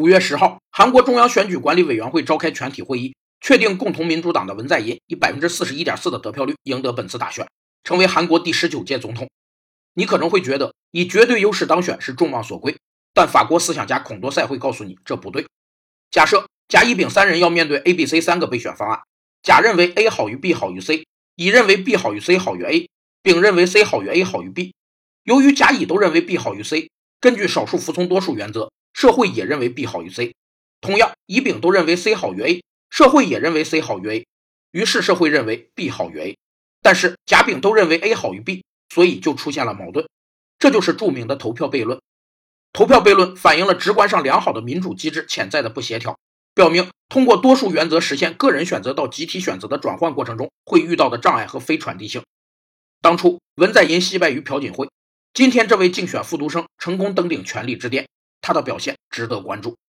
五月十号，韩国中央选举管理委员会召开全体会议，确定共同民主党的文在寅以百分之四十一点四的得票率赢得本次大选，成为韩国第十九届总统。你可能会觉得以绝对优势当选是众望所归，但法国思想家孔多塞会告诉你这不对。假设甲、乙、丙三人要面对 A、B、C 三个备选方案，甲认为 A 好于 B 好于 C，乙认为 B 好于 C 好于 A，丙认为 C 好于 A 好于 B。由于甲、乙都认为 B 好于 C，根据少数服从多数原则。社会也认为 B 好于 C，同样乙丙都认为 C 好于 A，社会也认为 C 好于 A，于是社会认为 B 好于 A，但是甲丙都认为 A 好于 B，所以就出现了矛盾。这就是著名的投票悖论。投票悖论反映了直观上良好的民主机制潜在的不协调，表明通过多数原则实现个人选择到集体选择的转换过程中会遇到的障碍和非传递性。当初文在寅惜败于朴槿惠，今天这位竞选复读生成功登顶权力之巅。他的表现值得关注。